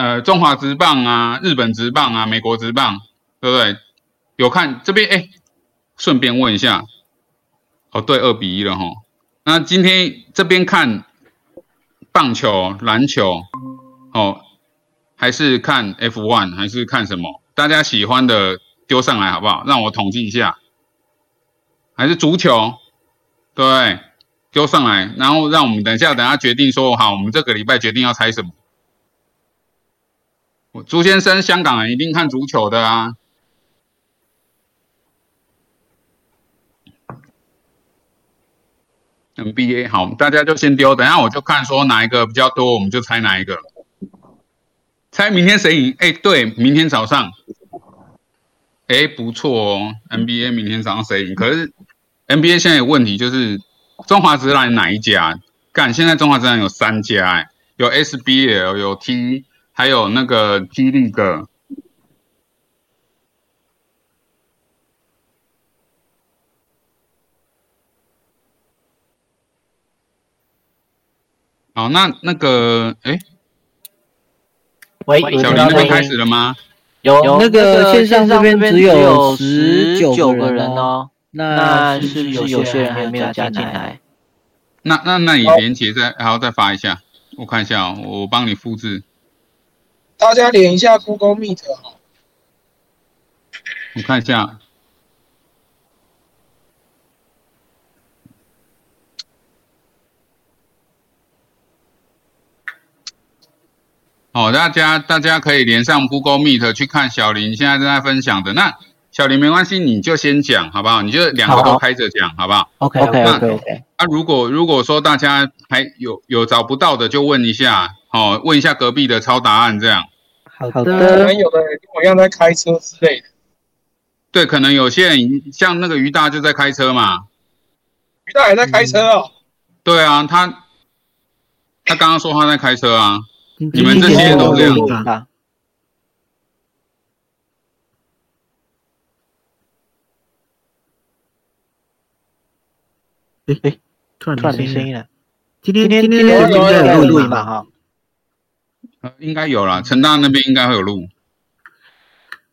呃中华职棒啊、日本职棒啊、美国职棒，对不对？有看这边哎，顺便问一下，哦对，二比一了哈。那今天这边看棒球、篮球，哦，还是看 F1，还是看什么？大家喜欢的丢上来好不好？让我统计一下，还是足球，对，丢上来，然后让我们等一下，等下决定说好，我们这个礼拜决定要猜什么。我朱先生，香港人一定看足球的啊。NBA 好，大家就先丢，等下我就看说哪一个比较多，我们就猜哪一个。猜明天谁赢？哎，对，明天早上。哎，不错哦，NBA 明天早上谁赢？可是 NBA 现在有问题，就是中华职篮哪一家？干，现在中华职篮有三家，有 SBL，有 T。还有那个激励的，好，那那个，哎，喂，小林那边开始了吗？有，那个线上这边只有十九个人哦，那是是有些人还没有加进来。那那那你连接再，然后再发一下，我看一下哦，我帮你复制。大家连一下 Google Meet 哈，我看一下。哦，大家大家可以连上 Google Meet 去看小林现在正在分享的。那小林没关系，你就先讲好不好？你就两个都开着讲好不好？OK OK OK。那如果如果说大家还有有找不到的，就问一下，哦，问一下隔壁的抄答案这样。好的，可能有的人跟我一样在开车之类的。对，可能有些人像那个于大就在开车嘛。于大也在开车哦。对啊，他他刚刚说他在开车啊。你们这些都这样。哎哎，突然突然没声音了。今天今天今天有录音嘛？哈。呃，应该有啦，陈大那边应该会有录。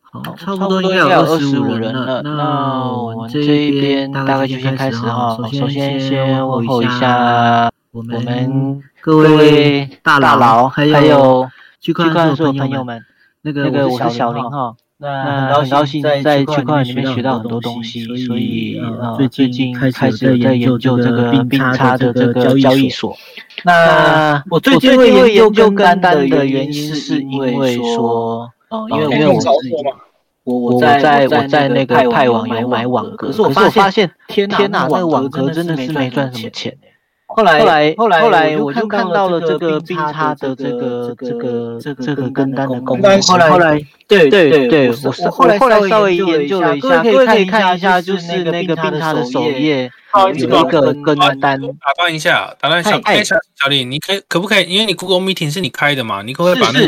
好，差不多应该有二十五人了。那我们这一边大概就先开始哈。首先先问候一下我们各位大佬，还有区块链的朋友们。那个我是小林哈。那很高兴在区块链里面学到很多东西，所以呃最近开始在研究这个并差的这个交易所。那我最近会研究跟单的原因，是因为说，因为因为我我我在我在那个派网有买网格，可是我发现天天哪，那个网格真的是没赚什么钱。后来后来后来后来我就看到了这个并差的这个这个这个这个跟单的功能。后来后来对对对，我我后来后来稍微研究了一下，各位可以看一下，就是那个并差的首页有一个跟单。打断一下，打断一下，哎，小小李，你可以可不可以？因为你 Google Meeting 是你开的嘛，你可不可以把那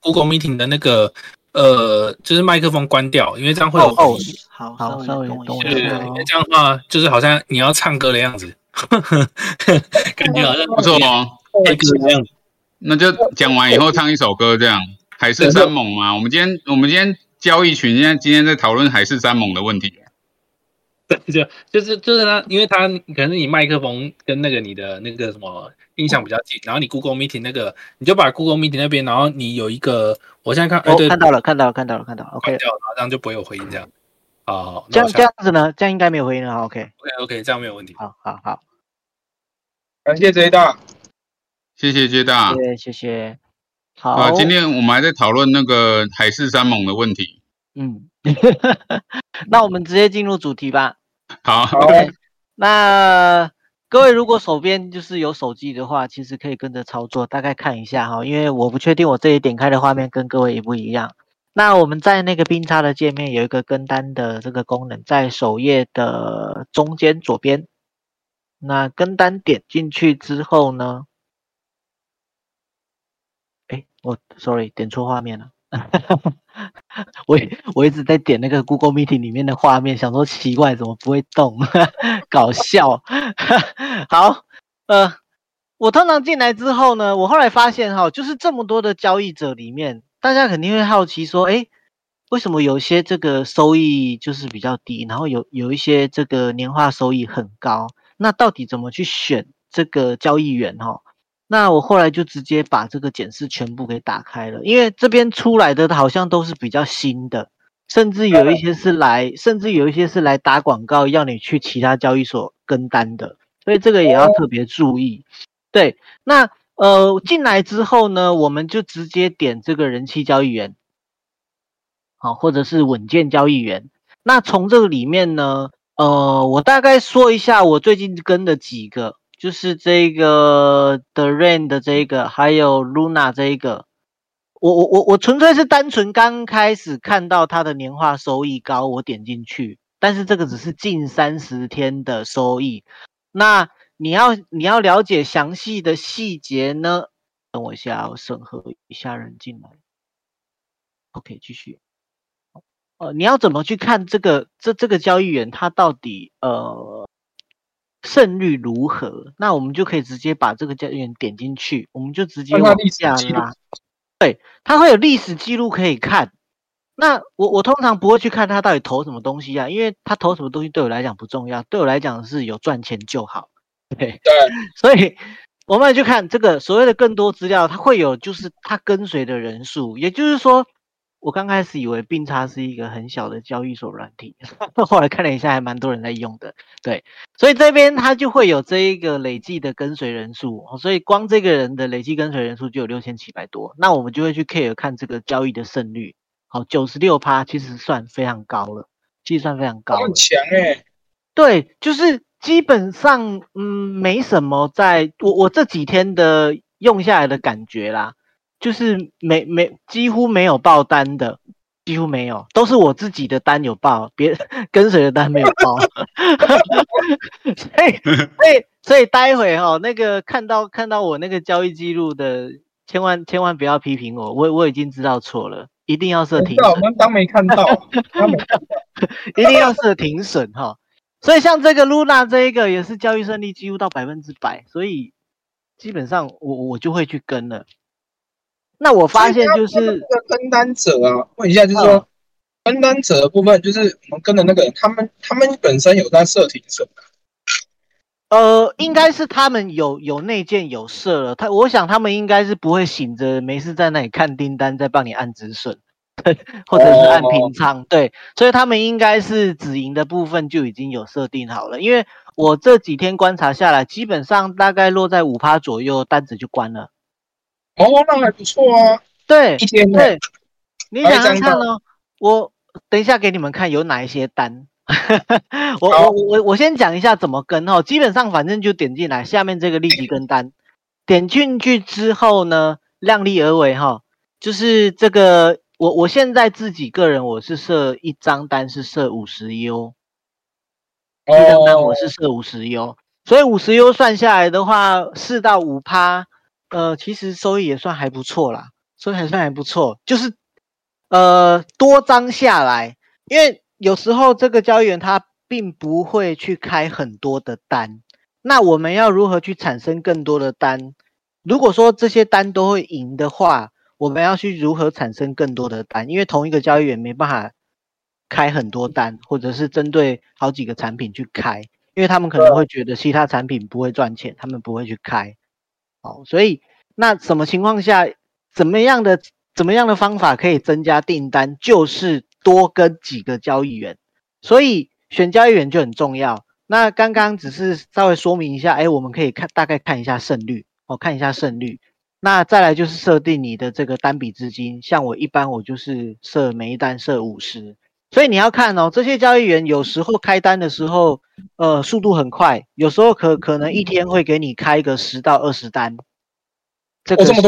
Google Meeting 的那个呃，就是麦克风关掉？因为这样会有哦，好好稍微动一下。这样的话，就是好像你要唱歌的样子。感觉好像不错哦，那就讲完以后唱一首歌，这样海誓山盟嘛。我们今天我们今天交易群现在今天在讨论海誓山盟的问题。对，就就是就是他，因为他可能是你麦克风跟那个你的那个什么音响比较近，然后你 Google Meeting 那个，你就把 Google Meeting 那边，然后你有一个，我现在看，哎，对，看到了，看到了，看到了，看到了，OK，掉，这样就不会有回音这样。好，这样这样子呢？这样应该没有回音了。OK，OK，OK，这样没有问题。好好好，感谢 J 大，谢谢 J 大，谢谢谢谢。好，今天我们还在讨论那个海誓山盟的问题。嗯，那我们直接进入主题吧。好，OK，那各位如果手边就是有手机的话，其实可以跟着操作，大概看一下哈，因为我不确定我这里点开的画面跟各位一不一样。那我们在那个冰叉的界面有一个跟单的这个功能，在首页的中间左边。那跟单点进去之后呢？哎，我 sorry 点错画面了。我我一直在点那个 Google Meeting 里面的画面，想说奇怪怎么不会动，搞笑。好，呃。我通常进来之后呢，我后来发现哈，就是这么多的交易者里面，大家肯定会好奇说，哎，为什么有些这个收益就是比较低，然后有有一些这个年化收益很高？那到底怎么去选这个交易员哈？那我后来就直接把这个检视全部给打开了，因为这边出来的好像都是比较新的，甚至有一些是来，甚至有一些是来打广告，要你去其他交易所跟单的，所以这个也要特别注意。对，那呃进来之后呢，我们就直接点这个人气交易员，好，或者是稳健交易员。那从这个里面呢，呃，我大概说一下我最近跟的几个。就是这个 The Rain 的这个，还有 Luna 这一个，我我我我纯粹是单纯刚开始看到它的年化收益高，我点进去，但是这个只是近三十天的收益。那你要你要了解详细的细节呢？等我一下，我审核一下人进来。OK，继续。呃，你要怎么去看这个这这个交易员他到底呃？胜率如何？那我们就可以直接把这个交易员点进去，我们就直接往下拉。对，他会有历史记录可以看。那我我通常不会去看他到底投什么东西啊，因为他投什么东西对我来讲不重要，对我来讲是有赚钱就好。对对，所以我们去看这个所谓的更多资料，它会有就是它跟随的人数，也就是说。我刚开始以为并差是一个很小的交易所软体，后来看了一下，还蛮多人在用的。对，所以这边它就会有这一个累计的跟随人数，所以光这个人的累计跟随人数就有六千七百多。那我们就会去 care 看这个交易的胜率，好，九十六趴其实算非常高了，计算非常高，很强哎。对，就是基本上嗯没什么，在我我这几天的用下来的感觉啦。就是没没几乎没有爆单的，几乎没有，都是我自己的单有爆，别 跟随的单没有爆。所以所以所以待会哈，那个看到看到我那个交易记录的，千万千万不要批评我，我我已经知道错了，一定要设停损。我们 当没看到，一定要设停损哈。所以像这个露娜这一个也是交易胜率几乎到百分之百，所以基本上我我就会去跟了。那我发现就是那个跟单者啊，问一下，就是说跟单者的部分，就是我们跟的那个人，他们他们本身有在设停损呃，应该是他们有有内建有设了，他我想他们应该是不会醒着没事在那里看订单，在帮你按止损，或者是按平仓，对，所以他们应该是止盈的部分就已经有设定好了。因为我这几天观察下来，基本上大概落在五趴左右，单子就关了。哦，那还不错啊。对，一天对，你想想看哦，我等一下给你们看有哪一些单。我我我我先讲一下怎么跟哦，基本上反正就点进来，下面这个立即跟单，点进去之后呢，量力而为哈，就是这个我我现在自己个人我是设一张单是设五十 U，一张单我是设五十 U，所以五十 U 算下来的话，四到五趴。呃，其实收益也算还不错啦，收益还算还不错，就是呃多张下来，因为有时候这个交易员他并不会去开很多的单，那我们要如何去产生更多的单？如果说这些单都会赢的话，我们要去如何产生更多的单？因为同一个交易员没办法开很多单，或者是针对好几个产品去开，因为他们可能会觉得其他产品不会赚钱，他们不会去开。好，所以那什么情况下，怎么样的怎么样的方法可以增加订单？就是多跟几个交易员，所以选交易员就很重要。那刚刚只是稍微说明一下，哎，我们可以看大概看一下胜率，哦，看一下胜率。那再来就是设定你的这个单笔资金，像我一般我就是设每一单设五十。所以你要看哦，这些交易员有时候开单的时候，呃，速度很快，有时候可可能一天会给你开个十到二十单，这个是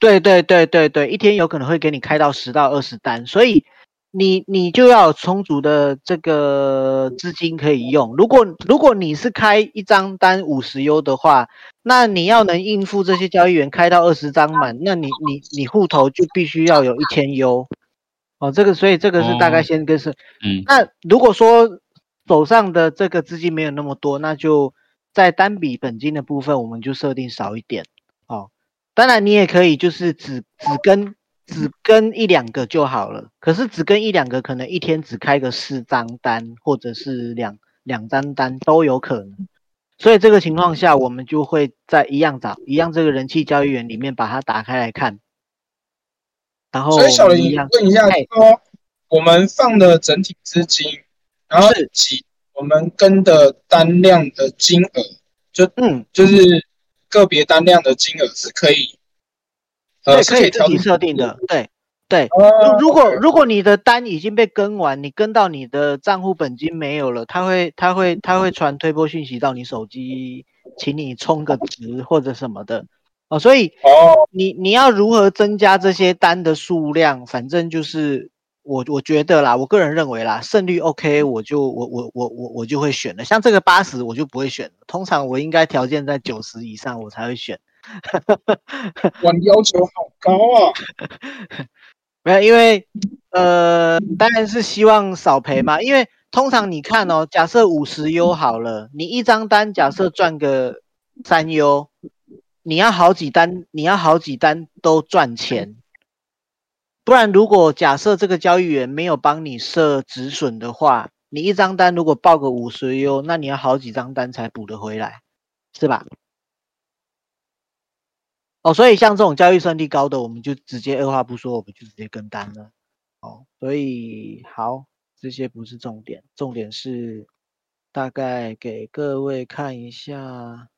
对对对对对，一天有可能会给你开到十到二十单，所以你你就要有充足的这个资金可以用。如果如果你是开一张单五十优的话，那你要能应付这些交易员开到二十张满，那你你你户头就必须要有一千优。哦，这个所以这个是大概先跟是，嗯，那如果说手上的这个资金没有那么多，那就在单笔本金的部分，我们就设定少一点哦。当然，你也可以就是只只跟只跟一两个就好了。可是只跟一两个，可能一天只开个四张单，或者是两两张单都有可能。所以这个情况下，我们就会在一样找一样这个人气交易员里面把它打开来看。然后，所以小林问一下，说我们放的整体资金，然后几我们跟的单量的金额，就嗯，就是个别单量的金额是可以，呃，可以自己设定的，对对。如果如果你的单已经被跟完，你跟到你的账户本金没有了，他会他会他会传推波讯息到你手机，请你充个值或者什么的。哦，所以哦，你你要如何增加这些单的数量？反正就是我我觉得啦，我个人认为啦，胜率 OK，我就我我我我我就会选了。像这个八十，我就不会选。通常我应该条件在九十以上，我才会选。我要求好高啊！没有，因为呃，当然是希望少赔嘛。因为通常你看哦，假设五十优好了，你一张单假设赚个三优。你要好几单，你要好几单都赚钱，不然如果假设这个交易员没有帮你设止损的话，你一张单如果报个五十优那你要好几张单才补得回来，是吧？哦，所以像这种交易算率高的，我们就直接二话不说，我们就直接跟单了。哦，所以好，这些不是重点，重点是大概给各位看一下。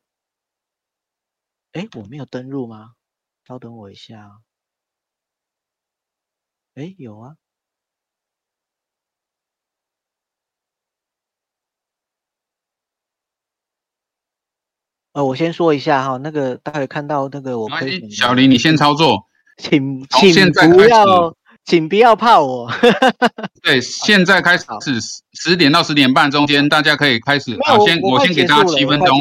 哎，我没有登录吗？稍等我一下。哎，有啊。呃，我先说一下哈，那个待会看到那个我亏小林，你先操作，请请不要。请不要怕我。对，现在开始是十点到十点半中间，大家可以开始。好，先我先给大家七分钟。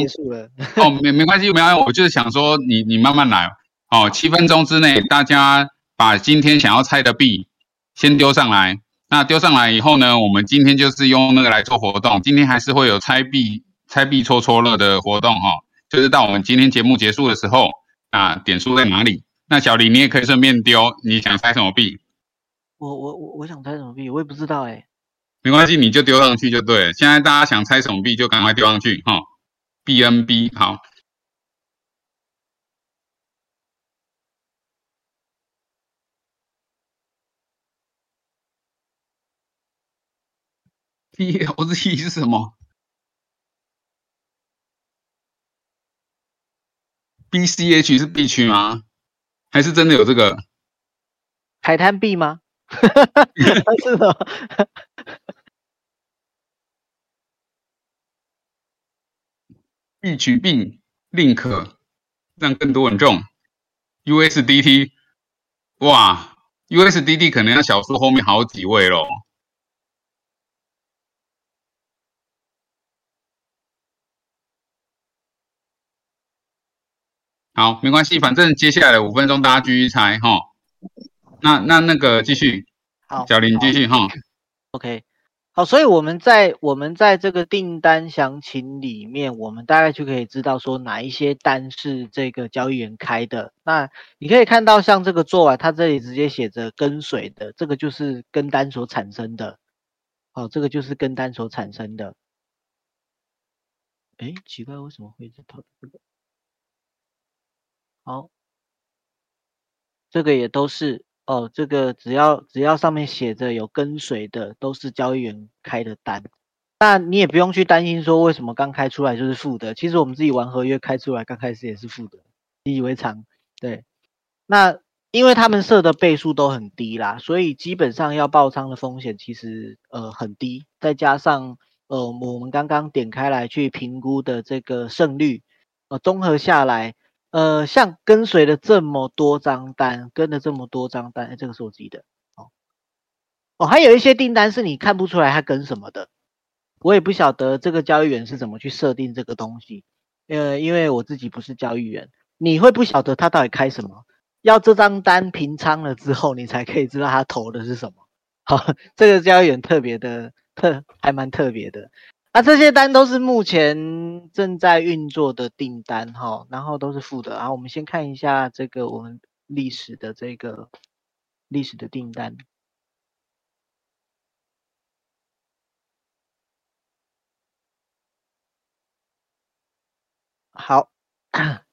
哦，没没关系，没关系。我就是想说，你你慢慢来。哦，七分钟之内，大家把今天想要猜的币先丢上来。那丢上来以后呢，我们今天就是用那个来做活动。今天还是会有猜币、猜币戳戳乐的活动哈。就是到我们今天节目结束的时候，啊，点数在哪里？那小李你也可以顺便丢，你想猜什么币？我我我我想猜什么币，我也不知道哎。没关系，你就丢上去就对了。现在大家想猜什么币，就赶快丢上去哈。BNB 好。BLZ 是什么？BCH 是 B 区吗？还是真的有这个？海滩币吗？是的。币取币，link 让更多人中。USDT，哇，USDT 可能要小数后面好几位喽。好，没关系，反正接下来的五分钟大家继续猜哈。那那那个继续，好，小林继续哈。OK，好，所以我们在我们在这个订单详情里面，我们大概就可以知道说哪一些单是这个交易员开的。那你可以看到，像这个做完，它这里直接写着跟随的，这个就是跟单所产生的。好，这个就是跟单所产生的。哎，奇怪，为什么会跑这个？好，这个也都是。哦，这个只要只要上面写着有跟随的，都是交易员开的单。那你也不用去担心说为什么刚开出来就是负的。其实我们自己玩合约开出来，刚开始也是负的，习以为常。对，那因为他们设的倍数都很低啦，所以基本上要爆仓的风险其实呃很低。再加上呃我们刚刚点开来去评估的这个胜率，呃综合下来。呃，像跟随了这么多张单，跟了这么多张单，哎，这个是我自己的，哦，哦，还有一些订单是你看不出来他跟什么的，我也不晓得这个交易员是怎么去设定这个东西，呃，因为我自己不是交易员，你会不晓得他到底开什么，要这张单平仓了之后，你才可以知道他投的是什么，好，这个交易员特别的特，还蛮特别的。这些单都是目前正在运作的订单哈，然后都是负的。然后我们先看一下这个我们历史的这个历史的订单。好，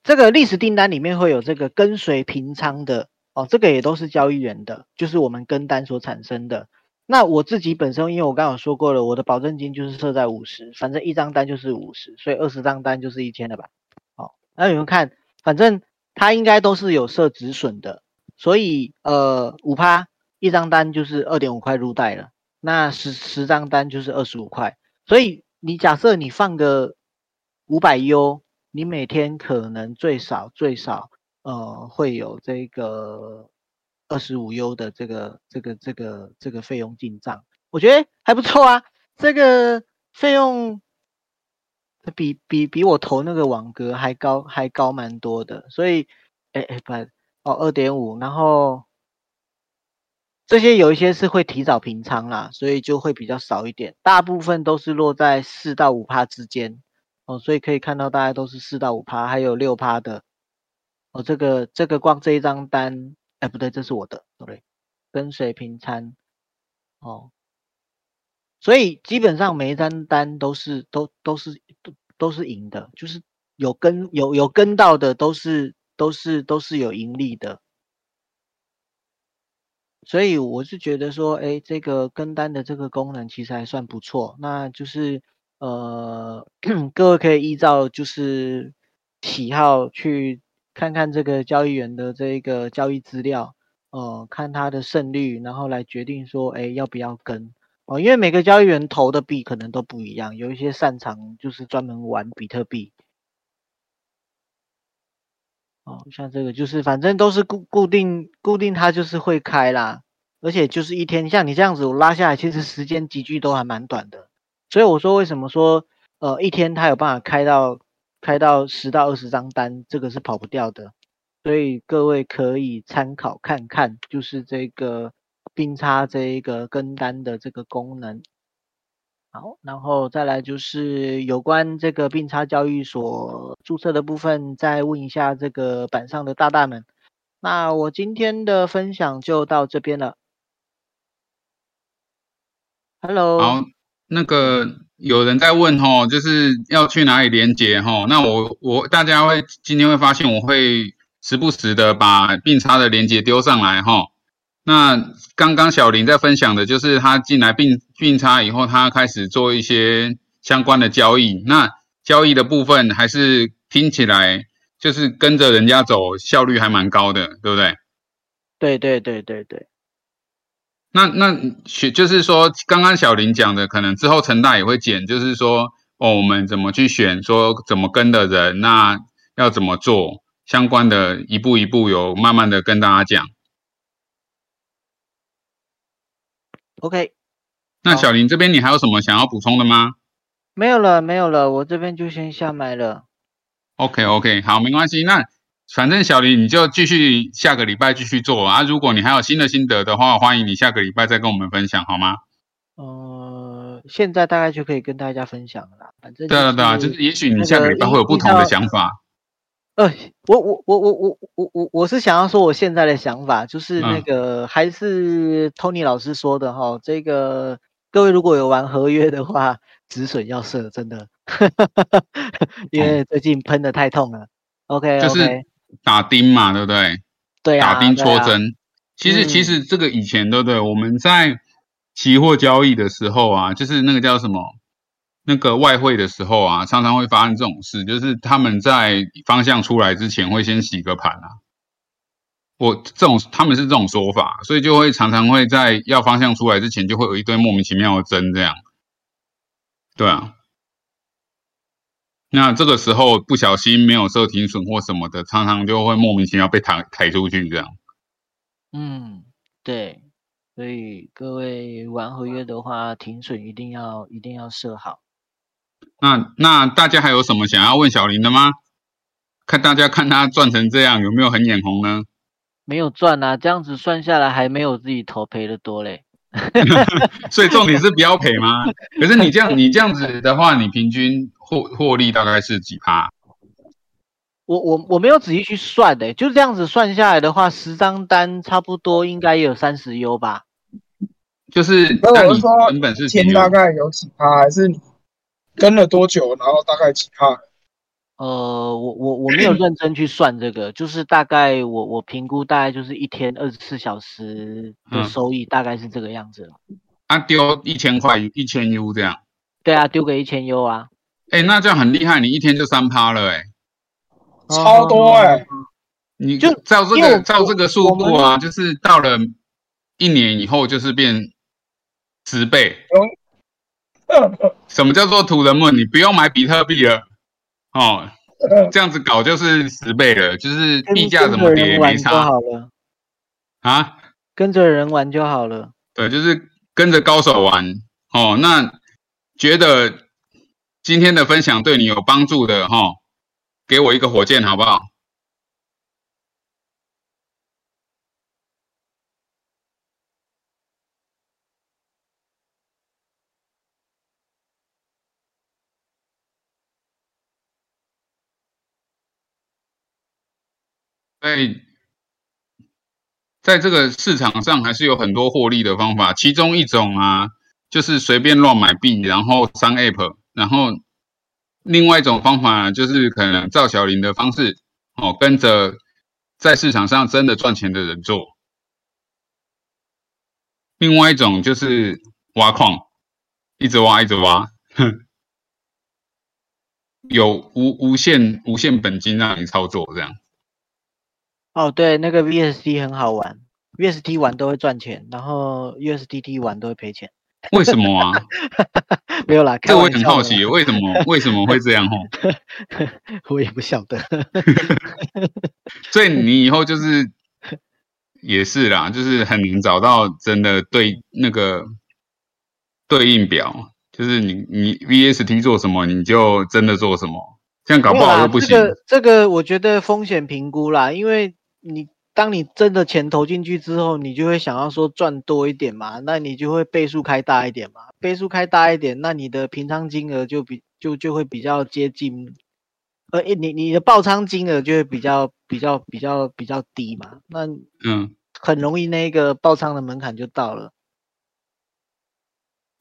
这个历史订单里面会有这个跟随平仓的哦，这个也都是交易员的，就是我们跟单所产生的。那我自己本身，因为我刚刚说过了，我的保证金就是设在五十，反正一张单就是五十，所以二十张单就是一千了吧？好，那你们看，反正它应该都是有设止损的，所以呃五趴一张单就是二点五块入袋了，那十十张单就是二十五块，所以你假设你放个五百 U，你每天可能最少最少呃会有这个。二十五 U 的这个这个这个这个费用进账，我觉得还不错啊。这个费用比比比我投那个网格还高，还高蛮多的。所以，哎哎不哦，二点五，然后这些有一些是会提早平仓啦，所以就会比较少一点。大部分都是落在四到五趴之间哦，所以可以看到大家都是四到五趴，还有六趴的哦。这个这个光这一张单。哎，不对，这是我的，对，跟随平仓，哦，所以基本上每一张单都是都都是都都是赢的，就是有跟有有跟到的都是都是都是有盈利的，所以我是觉得说，哎，这个跟单的这个功能其实还算不错，那就是呃，各位可以依照就是喜好去。看看这个交易员的这个交易资料，哦，看他的胜率，然后来决定说，哎，要不要跟哦？因为每个交易员投的币可能都不一样，有一些擅长就是专门玩比特币，哦，像这个就是反正都是固固定固定，它就是会开啦，而且就是一天，像你这样子我拉下来，其实时间集聚都还蛮短的，所以我说为什么说，呃，一天它有办法开到。开到十到二十张单，这个是跑不掉的，所以各位可以参考看看，就是这个并差这一个跟单的这个功能。好，然后再来就是有关这个并差交易所注册的部分，再问一下这个板上的大大们。那我今天的分享就到这边了。Hello。好，那个。有人在问吼，就是要去哪里连接吼？那我我大家会今天会发现，我会时不时的把并差的连接丢上来吼。那刚刚小林在分享的就是他进来并并差以后，他开始做一些相关的交易。那交易的部分还是听起来就是跟着人家走，效率还蛮高的，对不对？对对对对对。那那学就是说，刚刚小林讲的，可能之后成大也会减，就是说，哦，我们怎么去选，说怎么跟的人，那要怎么做，相关的一步一步有慢慢的跟大家讲。OK，那小林这边你还有什么想要补充的吗？没有了，没有了，我这边就先下麦了。OK OK，好，没关系，那。反正小林，你就继续下个礼拜继续做啊！如果你还有新的心得的话，欢迎你下个礼拜再跟我们分享，好吗？呃，现在大概就可以跟大家分享了。反正对啊对啊，就是也许你下个礼拜会有不同的想法。呃，我我我我我我我我是想要说我现在的想法，就是那个还是 Tony 老师说的哈，这个各位如果有玩合约的话，止损要设，真的，因为最近喷的太痛了。OK，就是。打钉嘛，对不对？对啊。打钉戳针，其实其实这个以前对不对？我们在期货交易的时候啊，就是那个叫什么，那个外汇的时候啊，常常会发生这种事，就是他们在方向出来之前会先洗个盘啊。我这种他们是这种说法，所以就会常常会在要方向出来之前，就会有一堆莫名其妙的针这样。对啊。那这个时候不小心没有设停损或什么的，常常就会莫名其妙被抬抬出去这样。嗯，对，所以各位玩合约的话，停损一定要一定要设好。那那大家还有什么想要问小林的吗？看大家看他赚成这样，有没有很眼红呢？没有赚啊，这样子算下来还没有自己投赔的多嘞。所以重点是不要赔吗？可是你这样你这样子的话，你平均获获利大概是几趴？我我我没有仔细去算的，就这样子算下来的话，十张单差不多应该也有三十 U 吧。就是那那你我是说成本是钱大概有几趴，还是你跟了多久，然后大概几趴？呃，我我我没有认真去算这个，就是大概我我评估大概就是一天二十四小时的嗯收益大概是这个样子了。啊丢一千块一千 U 这样，对啊，丢个一千 U 啊，哎、那这样很厉害，你一天就三趴了哎、超多哎、你就照这个照这个速度啊，就是到了一年以后就是变十倍。什么叫做土人们？你不用买比特币了哦，这样子搞就是十倍了，就是跟币价怎么跌也没差好了，啊。跟着人玩就好了。对，就是跟着高手玩哦。那觉得今天的分享对你有帮助的哈、给我一个火箭好不好？在在这个市场上还是有很多获利的方法，其中一种啊，就是随便乱买币，然后上 App，然后另外一种方法就是可能赵小林的方式，哦，跟着在市场上真的赚钱的人做。另外一种就是挖矿，一直挖，一直挖，哼，有无无限无限本金让你操作这样。哦，对，那个 VST 很好玩，VST 玩都会赚钱，然后 USDT 玩都会赔钱。为什么啊？没有啦，开这我很好奇，啦，为什么为什么会这样哦？我也不晓得。所以你以后就是也是啦，就是很难找到真的对那个对应表，就是你你 VST 做什么，你就真的做什么，这样搞不好又不行。这个这个我觉得风险评估啦，因为你当你真的钱投进去之后，你就会想要说赚多一点嘛，那你就会倍数开大一点嘛，倍数开大一点，那你的平仓金额就比就就会比较接近，呃，你你的爆仓金额就会比较比较比较比较低嘛，那嗯，很容易那个爆仓的门槛就到了。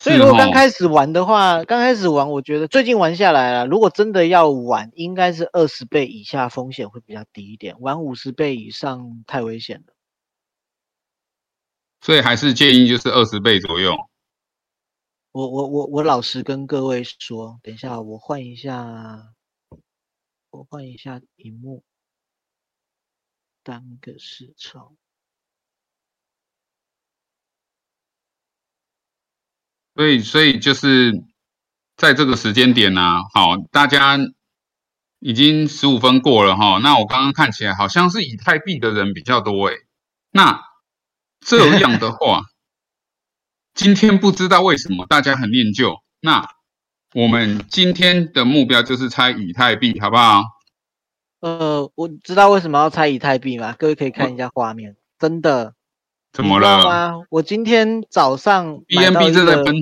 所以是如果刚开始玩的话，刚开始玩，我觉得最近玩下来了，如果真的要玩，应该是二十倍以下风险会比较低一点，玩五十倍以上太危险了。所以还是建议就是二十倍左右。我我我我老实跟各位说，等一下我换一下，我换一下荧幕，当个视窗。所以，所以就是在这个时间点呢、好，大家已经十五分过了哈。那我刚刚看起来好像是以太币的人比较多诶。那这样的话，今天不知道为什么大家很念旧。那我们今天的目标就是猜以太币，好不好？呃，我知道为什么要猜以太币吗？各位可以看一下画面，真的。怎么了吗？我今天早上买到？BNB 一个正在分，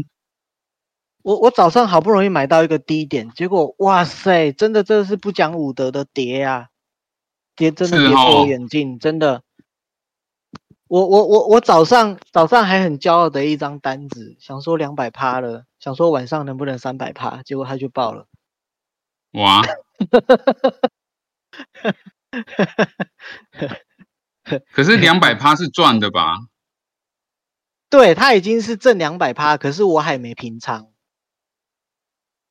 我我早上好不容易买到一个低点，结果哇塞，真的这是不讲武德的跌啊，跌真的是跌破眼镜，真的。我我我我早上早上还很骄傲的一张单子，想说两百趴了，想说晚上能不能三百趴，结果它就爆了。哇，可是两百趴是赚的吧？对，它已经是挣两百趴，可是我还没平仓。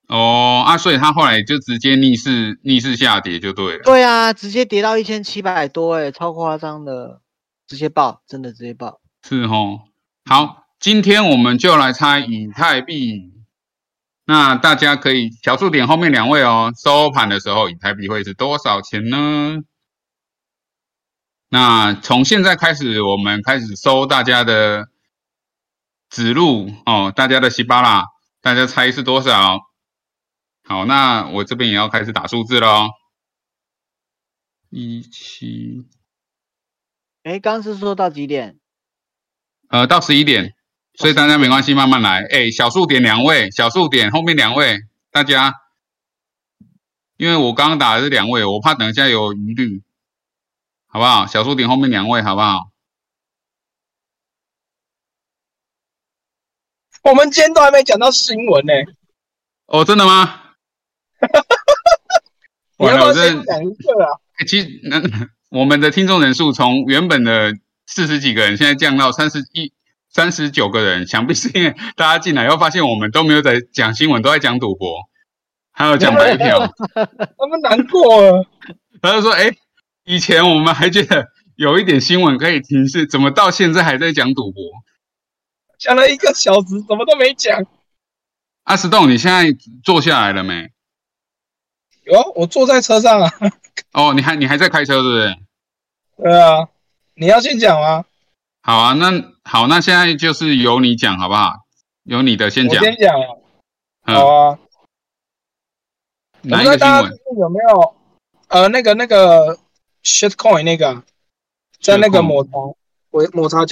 哦啊，所以他后来就直接逆势逆势下跌就对了。对啊，直接跌到一千七百多，哎，超夸张的，直接爆，真的直接爆。是哦，好，今天我们就来猜以太币。那大家可以小数点后面两位哦，收盘的时候以太币会是多少钱呢？那从现在开始，我们开始收大家的指路哦，大家的西巴拉，大家猜是多少？好，那我这边也要开始打数字喽。一七，哎，刚是说到几点？呃，到十一点。所以大家没关系，慢慢来。哎，小数点两位，小数点后面两位，大家，因为我刚刚打的是两位，我怕等一下有疑虑，好不好？小数点后面两位，好不好？我们今天都还没讲到新闻呢。哦，真的吗？我要不要先讲一个啊？其实，那我们的听众人数从原本的四十几个人，现在降到三十一、三十九个人，想必是因为大家进来后发现我们都没有在讲新闻，都在讲赌博，还有讲白 票，他们难过了。他就说：“哎，以前我们还觉得有一点新闻可以听，是怎么到现在还在讲赌博？”讲了一个小时，什么都没讲。阿石栋，你现在坐下来了没？有啊，我坐在车上啊。哦，你还你还在开车，是不是？对啊。你要先讲吗？好啊，那好，那现在就是由你讲好不好？由你的先讲。先讲。好啊。哪一个新闻？有没有？呃，那个那个 shitcoin 那个，在那个抹茶，我抹茶